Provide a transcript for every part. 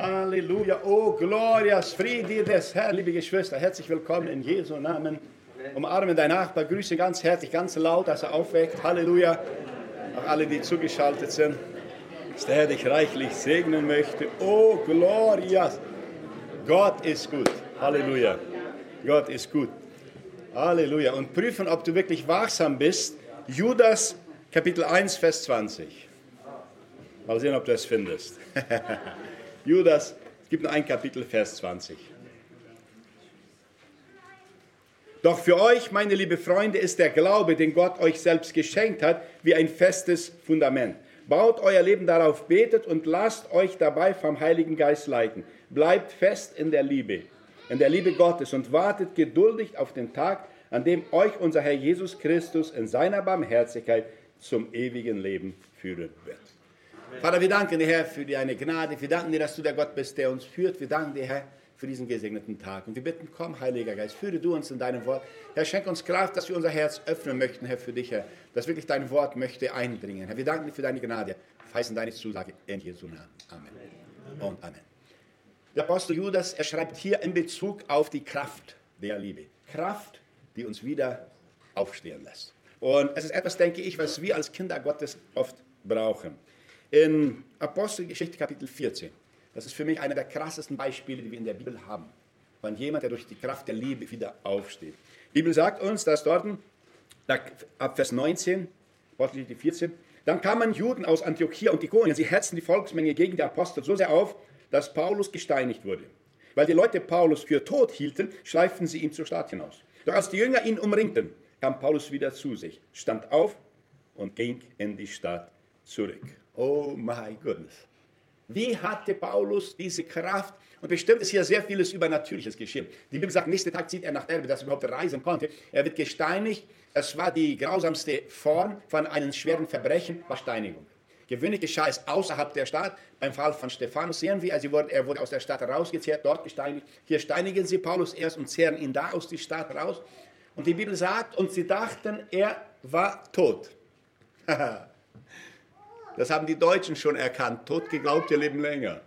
Halleluja. Oh, Glorias, Friede des Herrn, liebe Geschwister. Herzlich willkommen in Jesu Namen. Umarme deinen Nachbar, grüße ganz herzlich, ganz laut, dass er aufweckt. Halleluja. Auch alle, die zugeschaltet sind, dass der Herr dich reichlich segnen möchte. Oh, Glorias. Gott ist gut. Halleluja. Gott ist gut. Halleluja. Und prüfen, ob du wirklich wachsam bist. Judas, Kapitel 1, Vers 20. Mal sehen, ob du es findest. Judas, es gibt nur ein Kapitel, Vers 20. Doch für euch, meine liebe Freunde, ist der Glaube, den Gott euch selbst geschenkt hat, wie ein festes Fundament. Baut euer Leben darauf, betet und lasst euch dabei vom Heiligen Geist leiten. Bleibt fest in der Liebe, in der Liebe Gottes und wartet geduldig auf den Tag, an dem euch unser Herr Jesus Christus in seiner Barmherzigkeit zum ewigen Leben führen wird. Vater, wir danken dir, Herr, für deine Gnade. Wir danken dir, dass du der Gott bist, der uns führt. Wir danken dir, Herr, für diesen gesegneten Tag. Und wir bitten, komm, Heiliger Geist, führe du uns in deinem Wort. Herr, schenk uns Kraft, dass wir unser Herz öffnen möchten, Herr, für dich, Herr, dass wirklich dein Wort möchte eindringen. Herr, wir danken dir für deine Gnade. Verheißen deine Zusage in Jesu Namen. Amen. Und Amen. Der Apostel Judas, er schreibt hier in Bezug auf die Kraft der Liebe. Kraft, die uns wieder aufstehen lässt. Und es ist etwas, denke ich, was wir als Kinder Gottes oft brauchen. In Apostelgeschichte Kapitel 14, das ist für mich einer der krassesten Beispiele, die wir in der Bibel haben, von jemand, der durch die Kraft der Liebe wieder aufsteht. Die Bibel sagt uns, dass dort ab Vers 19, Apostelgeschichte 14, dann kamen Juden aus Antiochia und Ikonien, sie hetzten die Volksmenge gegen die Apostel so sehr auf, dass Paulus gesteinigt wurde. Weil die Leute Paulus für tot hielten, schleiften sie ihn zur Stadt hinaus. Doch als die Jünger ihn umringten, kam Paulus wieder zu sich, stand auf und ging in die Stadt zurück. Oh my goodness. Wie hatte Paulus diese Kraft? Und bestimmt ist hier sehr vieles Übernatürliches geschehen. Die Bibel sagt, nächsten Tag zieht er nach Derbe, dass er überhaupt reisen konnte. Er wird gesteinigt. Es war die grausamste Form von einem schweren Verbrechen, war Steinigung. Gewöhnlich geschah es außerhalb der Stadt. Beim Fall von Stephanus sehen wir, also er wurde aus der Stadt rausgezehrt, dort gesteinigt. Hier steinigen sie Paulus erst und zehren ihn da aus der Stadt raus. Und die Bibel sagt, und sie dachten, er war tot. Das haben die Deutschen schon erkannt. Tot geglaubt, ihr leben länger.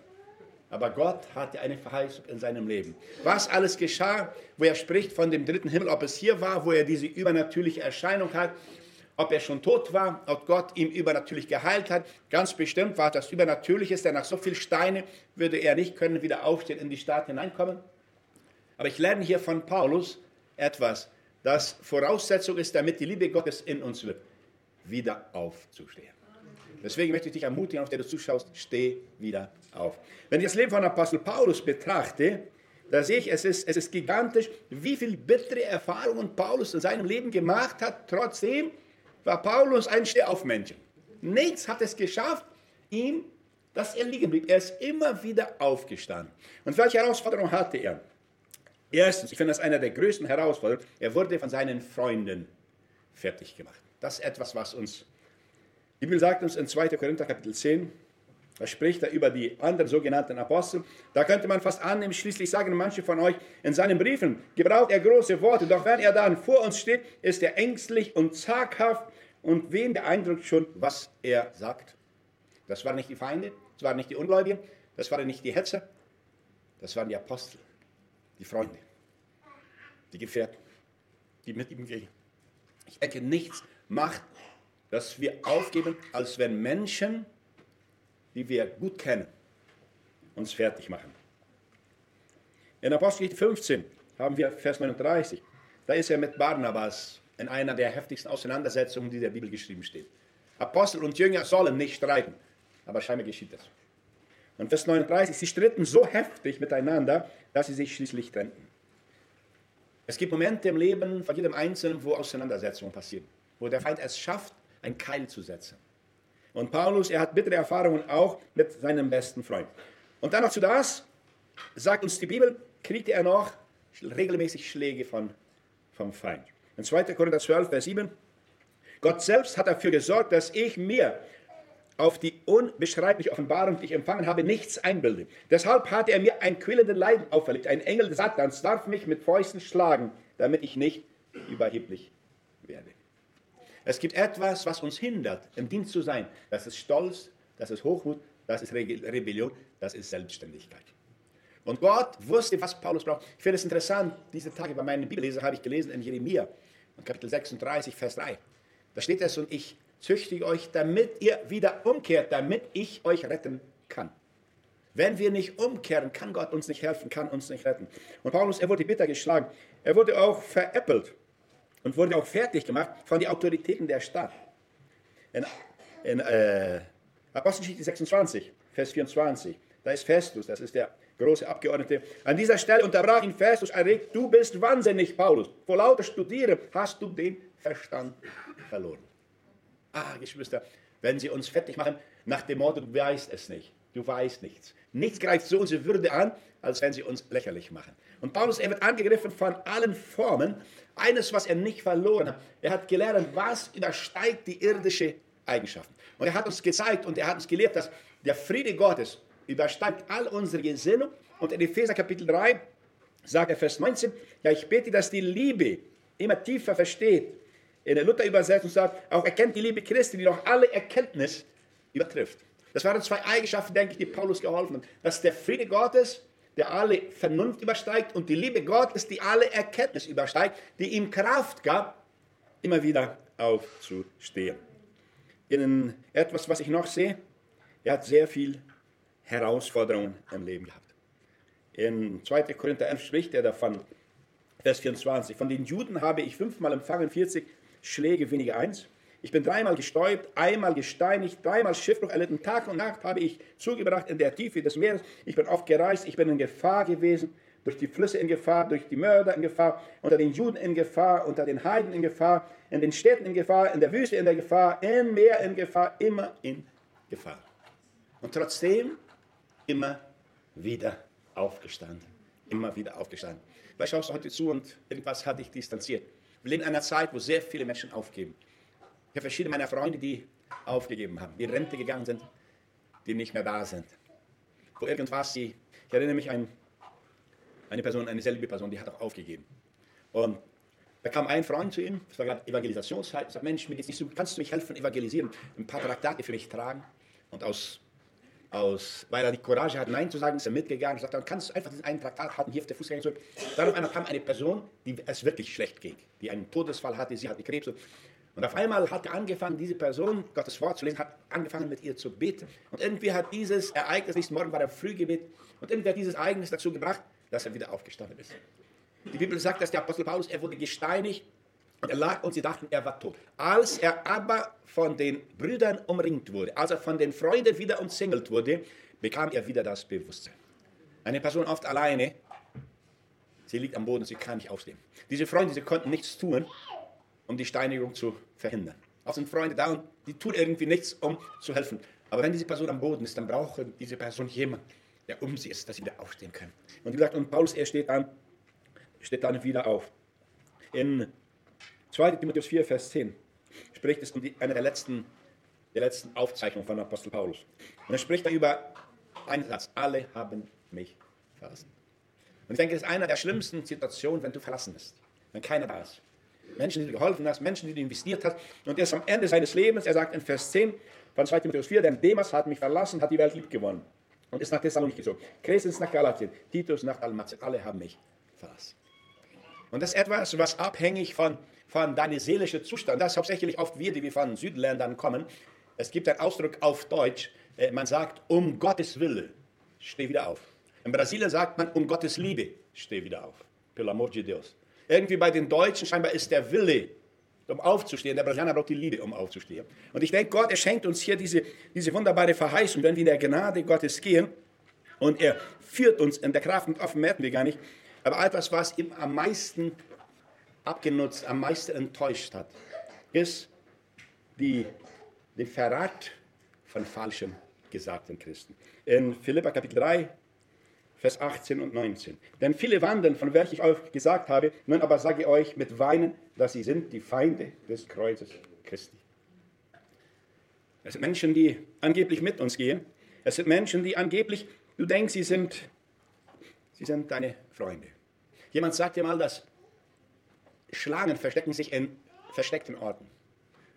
Aber Gott hatte eine Verheißung in seinem Leben. Was alles geschah, wo er spricht von dem dritten Himmel, ob es hier war, wo er diese übernatürliche Erscheinung hat, ob er schon tot war, ob Gott ihm übernatürlich geheilt hat. Ganz bestimmt war das Übernatürliches, denn nach so viel Steine würde er nicht können wieder aufstehen in die Stadt hineinkommen. Aber ich lerne hier von Paulus etwas, das Voraussetzung ist, damit die Liebe Gottes in uns wird, wieder aufzustehen. Deswegen möchte ich dich ermutigen, auf der du zuschaust, steh wieder auf. Wenn ich das Leben von Apostel Paulus betrachte, da sehe ich, es ist, es ist gigantisch, wie viel bittere Erfahrungen Paulus in seinem Leben gemacht hat. Trotzdem war Paulus ein Stehaufmännchen. Nichts hat es geschafft, ihm, dass er liegen blieb. Er ist immer wieder aufgestanden. Und welche Herausforderung hatte er? Erstens, ich finde das einer der größten Herausforderungen, er wurde von seinen Freunden fertig gemacht. Das ist etwas, was uns die Bibel sagt uns in 2. Korinther Kapitel 10, da spricht er über die anderen sogenannten Apostel. Da könnte man fast annehmen, schließlich sagen manche von euch in seinen Briefen, gebraucht er große Worte, doch wenn er dann vor uns steht, ist er ängstlich und zaghaft und wen beeindruckt schon, was er sagt. Das waren nicht die Feinde, das waren nicht die Ungläubigen, das waren nicht die Hetzer, das waren die Apostel, die Freunde, die Gefährten, die mit ihm gehen. Ich denke, nichts macht dass wir aufgeben, als wenn Menschen, die wir gut kennen, uns fertig machen. In Apostelgeschichte 15 haben wir Vers 39. Da ist er mit Barnabas in einer der heftigsten Auseinandersetzungen, die der Bibel geschrieben steht. Apostel und Jünger sollen nicht streiten, aber scheinbar geschieht das. Und Vers 39, sie stritten so heftig miteinander, dass sie sich schließlich trennten. Es gibt Momente im Leben von jedem Einzelnen, wo Auseinandersetzungen passieren, wo der Feind es schafft, ein Keil zu setzen. Und Paulus, er hat bittere Erfahrungen auch mit seinem besten Freund. Und dann noch zu das, sagt uns die Bibel, kriegte er noch regelmäßig Schläge von, vom Feind. In 2. Korinther 12, Vers 7, Gott selbst hat dafür gesorgt, dass ich mir auf die unbeschreibliche Offenbarung, die ich empfangen habe, nichts einbilde. Deshalb hat er mir ein quillenden Leiden auferlegt. Ein Engel Satans darf mich mit Fäusten schlagen, damit ich nicht überheblich werde. Es gibt etwas, was uns hindert, im Dienst zu sein. Das ist Stolz, das ist Hochmut, das ist Rebellion, das ist Selbstständigkeit. Und Gott wusste, was Paulus braucht. Ich finde es interessant, diese Tage bei meinen Bibellesern habe ich gelesen in Jeremia, Kapitel 36, Vers 3. Da steht es, und ich züchtige euch, damit ihr wieder umkehrt, damit ich euch retten kann. Wenn wir nicht umkehren, kann Gott uns nicht helfen, kann uns nicht retten. Und Paulus, er wurde bitter geschlagen. Er wurde auch veräppelt und wurde auch fertig gemacht von den Autoritäten der Stadt. In, in äh, Apostelgeschichte 26, Vers 24, da ist Festus, das ist der große Abgeordnete. An dieser Stelle unterbrach ihn Festus erregt, du bist wahnsinnig, Paulus. Vor lauter Studieren hast du den Verstand verloren. Ah, Geschwister, wenn sie uns fertig machen, nach dem Motto, du weißt es nicht, du weißt nichts. Nichts greift so unsere Würde an, als wenn sie uns lächerlich machen. Und Paulus, er wird angegriffen von allen Formen. Eines, was er nicht verloren hat. Er hat gelernt, was übersteigt die irdische Eigenschaften. Und er hat uns gezeigt und er hat uns gelehrt, dass der Friede Gottes übersteigt all unsere Gesinnung. Und in Epheser Kapitel 3 sagt er Vers 19, ja, ich bete, dass die Liebe immer tiefer versteht. In der Luther-Übersetzung sagt, auch erkennt die Liebe Christi, die noch alle Erkenntnis übertrifft. Das waren zwei Eigenschaften, denke ich, die Paulus geholfen haben. Dass der Friede Gottes, der alle Vernunft übersteigt, und die Liebe Gottes, die alle Erkenntnis übersteigt, die ihm Kraft gab, immer wieder aufzustehen. In etwas, was ich noch sehe, er hat sehr viel Herausforderungen im Leben gehabt. In 2. Korinther 11 spricht er davon, Vers 24, von den Juden habe ich fünfmal empfangen, 40 Schläge weniger eins. Ich bin dreimal gestäubt, einmal gesteinigt, dreimal Schiffbruch erlitten. Tag und Nacht habe ich zugebracht in der Tiefe des Meeres. Ich bin oft gereist, ich bin in Gefahr gewesen, durch die Flüsse in Gefahr, durch die Mörder in Gefahr, unter den Juden in Gefahr, unter den Heiden in Gefahr, in den Städten in Gefahr, in der Wüste in der Gefahr, im Meer in Gefahr, immer in Gefahr. Und trotzdem immer wieder aufgestanden. Immer wieder aufgestanden. Vielleicht schaust du heute zu und irgendwas hat dich distanziert. Wir leben in einer Zeit, wo sehr viele Menschen aufgeben. Ich habe verschiedene meiner Freunde, die aufgegeben haben, die in Rente gegangen sind, die nicht mehr da sind. Wo irgendwas sie, ich erinnere mich an eine Person, eine selbe Person, die hat auch aufgegeben. Und da kam ein Freund zu ihm, es war gerade Evangelisationszeit, sagt, Mensch, mir geht's nicht so, kannst du mich helfen, evangelisieren, ein paar Traktate für mich tragen? Und aus aus, weil er die Courage hat, Nein zu sagen, ist er mitgegangen und sagt, dann kannst du einfach diesen einen Traktat halten, hier auf der Fußgänger zurück. Dann einmal kam eine Person, die es wirklich schlecht ging, die einen Todesfall hatte, sie hatte Krebs. Und auf einmal hat er angefangen, diese Person Gottes Wort zu lesen, hat angefangen mit ihr zu beten. Und irgendwie hat dieses Ereignis, nächsten Morgen war er Frühgebet, und irgendwie hat dieses Ereignis dazu gebracht, dass er wieder aufgestanden ist. Die Bibel sagt, dass der Apostel Paulus, er wurde gesteinigt und er lag und sie dachten, er war tot. Als er aber von den Brüdern umringt wurde, als er von den Freunden wieder umzingelt wurde, bekam er wieder das Bewusstsein. Eine Person oft alleine, sie liegt am Boden, sie kann nicht aufstehen. Diese Freunde, sie konnten nichts tun, um die Steinigung zu verhindern. Auch sind Freunde da und die tun irgendwie nichts, um zu helfen. Aber wenn diese Person am Boden ist, dann braucht diese Person jemanden, der um sie ist, dass sie wieder aufstehen können. Und wie gesagt, und Paulus, er steht dann, steht dann wieder auf. In 2. Timotheus 4, Vers 10 spricht es um die, eine der letzten, der letzten Aufzeichnungen von Apostel Paulus. Und er spricht da über einen Satz, alle haben mich verlassen. Und ich denke, das ist eine der schlimmsten Situationen, wenn du verlassen bist, wenn keiner da ist. Menschen, die du geholfen hast, Menschen, die du investiert hast. Und erst am Ende seines Lebens, er sagt in Vers 10 von 2 Timotheus 4, denn Demas hat mich verlassen, hat die Welt lieb gewonnen und ist nach Thessalonich gezogen. Crescens nach Galatien, Titus nach Dalmatien, alle haben mich verlassen. Und das ist etwas, was abhängig von von deinem seelischen Zustand. Das ist hauptsächlich oft wir, die wir von Südländern kommen. Es gibt einen Ausdruck auf Deutsch, äh, man sagt, um Gottes Wille, steh wieder auf. In Brasilien sagt man, um Gottes Liebe, steh wieder auf. Pelo amor de Deus. Irgendwie bei den Deutschen scheinbar ist der Wille, um aufzustehen. Der Brasilianer braucht die Liebe, um aufzustehen. Und ich denke, Gott, er schenkt uns hier diese, diese wunderbare Verheißung, wenn wir in der Gnade Gottes gehen und er führt uns in der Kraft und offen merken wir gar nicht. Aber etwas, was ihm am meisten abgenutzt, am meisten enttäuscht hat, ist die, der Verrat von falschen gesagten Christen. In Philippa Kapitel 3, Vers 18 und 19. Denn viele wandeln, von welchen ich euch gesagt habe, nun aber sage ich euch mit Weinen, dass sie sind die Feinde des Kreuzes Christi. Es sind Menschen, die angeblich mit uns gehen. Es sind Menschen, die angeblich, du denkst, sie sind, sie sind deine Freunde. Jemand sagt dir mal, dass Schlangen verstecken sich in versteckten Orten.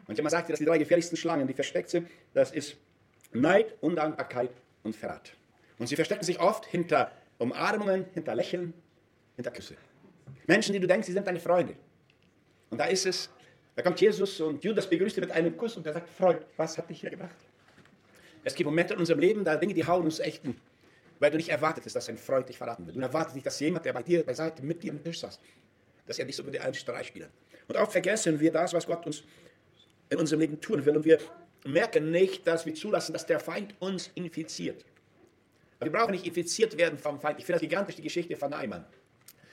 Und jemand sagte, dass die drei gefährlichsten Schlangen, die versteckt sind, das ist Neid, Undankbarkeit und Verrat. Und sie verstecken sich oft hinter Umarmungen, hinter Lächeln, hinter Küsse. Menschen, die du denkst, sie sind deine Freunde. Und da ist es, da kommt Jesus und Judas begrüßt ihn mit einem Kuss und er sagt, Freund, was hat dich hier gebracht? Es gibt Momente in unserem Leben, da Dinge, die hauen uns echt, weil du nicht erwartet dass ein Freund dich verraten wird. Du erwartest nicht, dass jemand, der bei dir beiseite mit dir am Tisch saß, dass er dich so über die einen Streich spielt. Und oft vergessen wir das, was Gott uns in unserem Leben tun will. Und wir merken nicht, dass wir zulassen, dass der Feind uns infiziert. Wir brauchen nicht infiziert werden vom Feind. Ich finde das gigantisch, die Geschichte von Naaman.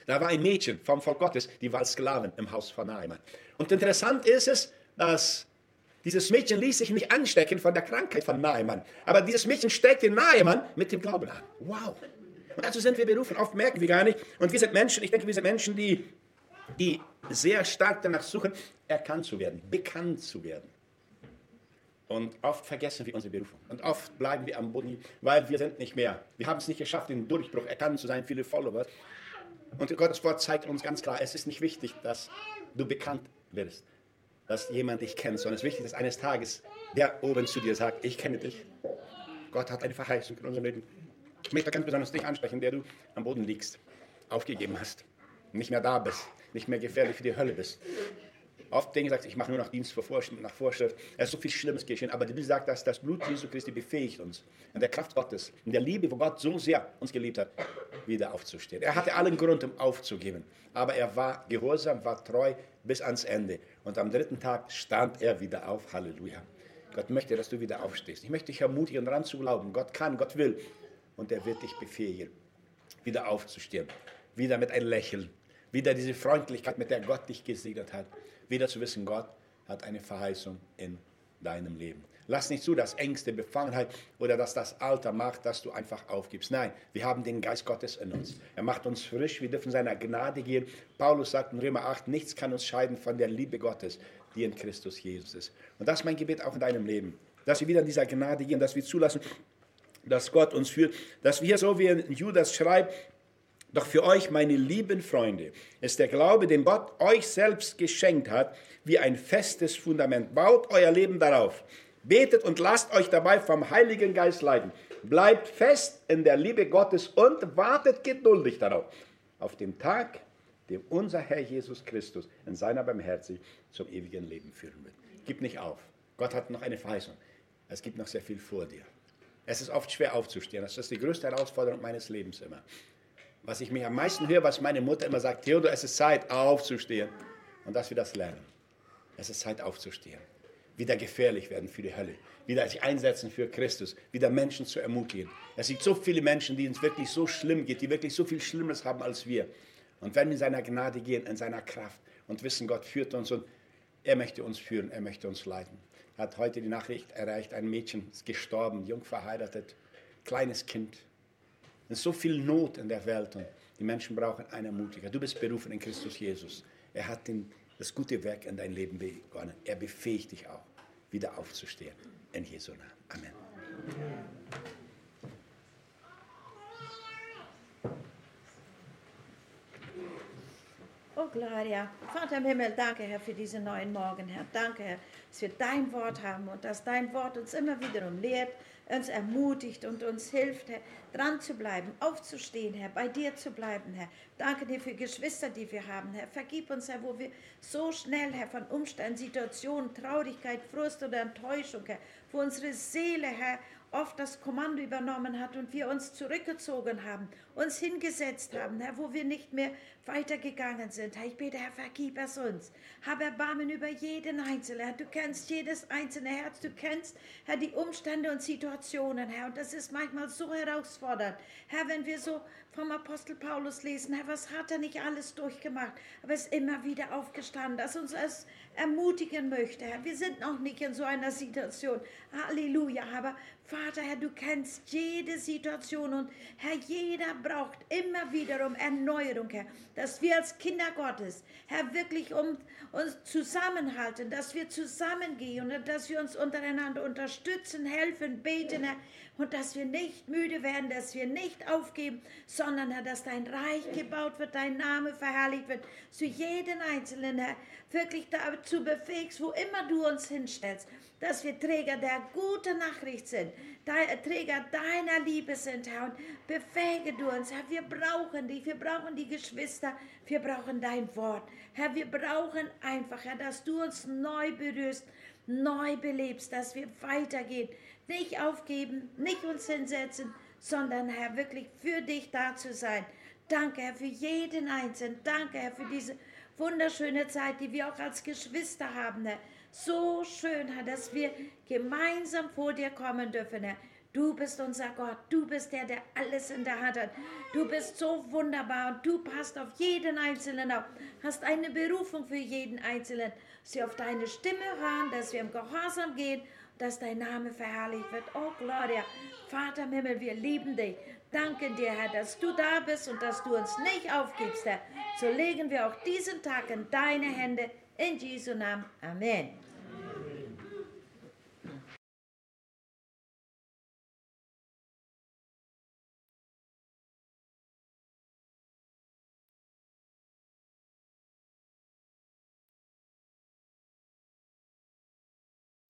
Da war ein Mädchen vom Volk Gottes, die war Sklavin im Haus von Naaman. Und interessant ist es, dass dieses Mädchen ließ sich nicht anstecken von der Krankheit von Naaman. Aber dieses Mädchen steckte Naaman mit dem Glauben an. Wow. Und dazu sind wir berufen. Oft merken wir gar nicht. Und wir sind Menschen, ich denke, wir sind Menschen, die, die sehr stark danach suchen, erkannt zu werden, bekannt zu werden. Und oft vergessen wir unsere Berufung. Und oft bleiben wir am Boden, weil wir sind nicht mehr. Wir haben es nicht geschafft, den Durchbruch erkannt zu sein, viele Follower. Und Gottes Wort zeigt uns ganz klar, es ist nicht wichtig, dass du bekannt wirst, dass jemand dich kennt, sondern es ist wichtig, dass eines Tages der oben zu dir sagt, ich kenne dich. Gott hat eine Verheißung in unserem Leben. Ich möchte ganz besonders dich ansprechen, der du am Boden liegst, aufgegeben hast, nicht mehr da bist, nicht mehr gefährlich für die Hölle bist. Oft denken sie, ich mache nur noch Dienst vor Vorschrift, nach Vorschrift. Es ist so viel Schlimmes geschehen. Aber die Bibel sagt, dass das Blut Jesu Christi befähigt uns, in der Kraft Gottes, in der Liebe, wo Gott so sehr uns geliebt hat, wieder aufzustehen. Er hatte allen Grund, um aufzugeben. Aber er war gehorsam, war treu bis ans Ende. Und am dritten Tag stand er wieder auf. Halleluja. Gott möchte, dass du wieder aufstehst. Ich möchte dich ermutigen, daran zu glauben. Gott kann, Gott will. Und er wird dich befähigen, wieder aufzustehen. Wieder mit einem Lächeln. Wieder diese Freundlichkeit, mit der Gott dich gesegnet hat wieder zu wissen, Gott hat eine Verheißung in deinem Leben. Lass nicht zu, dass Ängste, Befangenheit oder dass das Alter macht, dass du einfach aufgibst. Nein, wir haben den Geist Gottes in uns. Er macht uns frisch, wir dürfen seiner Gnade gehen. Paulus sagt in Römer 8, nichts kann uns scheiden von der Liebe Gottes, die in Christus Jesus ist. Und das ist mein Gebet auch in deinem Leben, dass wir wieder in dieser Gnade gehen, dass wir zulassen, dass Gott uns führt, dass wir, so wie Judas schreibt, doch für euch, meine lieben Freunde, ist der Glaube, den Gott euch selbst geschenkt hat, wie ein festes Fundament. Baut euer Leben darauf. Betet und lasst euch dabei vom Heiligen Geist leiten. Bleibt fest in der Liebe Gottes und wartet geduldig darauf, auf den Tag, dem unser Herr Jesus Christus in seiner Barmherzigkeit zum ewigen Leben führen wird. Gib nicht auf. Gott hat noch eine Verheißung. Es gibt noch sehr viel vor dir. Es ist oft schwer aufzustehen. Das ist die größte Herausforderung meines Lebens immer was ich mich am meisten höre, was meine Mutter immer sagt, Theodor, es ist Zeit aufzustehen. Und dass wir das lernen. Es ist Zeit aufzustehen. Wieder gefährlich werden für die Hölle. Wieder sich einsetzen für Christus. Wieder Menschen zu ermutigen. Es gibt so viele Menschen, denen es wirklich so schlimm geht, die wirklich so viel Schlimmes haben als wir. Und wenn wir in seiner Gnade gehen, in seiner Kraft und wissen, Gott führt uns und er möchte uns führen, er möchte uns leiten. Er hat heute die Nachricht erreicht, ein Mädchen ist gestorben, jung verheiratet, kleines Kind, es ist so viel Not in der Welt und die Menschen brauchen einen Ermutiger. Du bist berufen in Christus Jesus. Er hat den, das gute Werk in dein Leben begonnen. Er befähigt dich auch, wieder aufzustehen. In Jesu Namen. Amen. Oh, Gloria. Vater im Himmel, danke, Herr, für diesen neuen Morgen, Herr. Danke, Herr, dass wir dein Wort haben und dass dein Wort uns immer wiederum lehrt, uns ermutigt und uns hilft, Herr, dran zu bleiben, aufzustehen, Herr, bei dir zu bleiben, Herr. Danke dir für Geschwister, die wir haben, Herr. Vergib uns, Herr, wo wir so schnell, Herr, von Umständen, Situationen, Traurigkeit, Frust oder Enttäuschung, Herr, wo unsere Seele, Herr, oft das Kommando übernommen hat und wir uns zurückgezogen haben, uns hingesetzt haben, Herr, wo wir nicht mehr weitergegangen sind. Herr, ich bete, Herr, vergib es uns. Hab Erbarmen über jeden Einzelnen. Herr, du kennst jedes einzelne Herz. Du kennst, Herr, die Umstände und Situationen, Herr. Und das ist manchmal so herausfordernd. Herr, wenn wir so vom Apostel Paulus lesen, Herr, was hat er nicht alles durchgemacht, aber ist immer wieder aufgestanden, dass uns es ermutigen möchte, Herr. Wir sind noch nicht in so einer Situation. Halleluja. Aber Vater, Herr, du kennst jede Situation und Herr, jeder braucht immer wiederum Erneuerung, Herr. Dass wir als Kinder Gottes, Herr, wirklich um uns zusammenhalten, dass wir zusammengehen und dass wir uns untereinander unterstützen, helfen, beten, Herr. und dass wir nicht müde werden, dass wir nicht aufgeben, sondern Herr, dass dein Reich gebaut wird, dein Name verherrlicht wird, zu jedem Einzelnen, Herr, wirklich dazu befähigst, wo immer du uns hinstellst, dass wir Träger der guten Nachricht sind, Träger deiner Liebe sind, Herr, und befähige du uns, Herr, wir brauchen dich, wir brauchen die Geschwister, wir brauchen dein Wort, Herr, wir brauchen einfach, Herr, dass du uns neu berührst, neu belebst, dass wir weitergehen, nicht aufgeben, nicht uns hinsetzen, sondern Herr, wirklich für dich da zu sein. Danke, Herr, für jeden Einzelnen. Danke, Herr, für diese wunderschöne Zeit, die wir auch als Geschwister haben, Herr. So schön, dass wir gemeinsam vor dir kommen dürfen, Herr. Du bist unser Gott. Du bist der, der alles in der Hand hat. Du bist so wunderbar und du passt auf jeden Einzelnen auf. Hast eine Berufung für jeden Einzelnen. Sie auf deine Stimme hören, dass wir im Gehorsam gehen, dass dein Name verherrlicht wird. Oh Gloria, Vater im Himmel, wir lieben dich. Danke dir, Herr, dass du da bist und dass du uns nicht aufgibst, Herr. So legen wir auch diesen Tag in deine Hände. In Jesu Namen. Amen.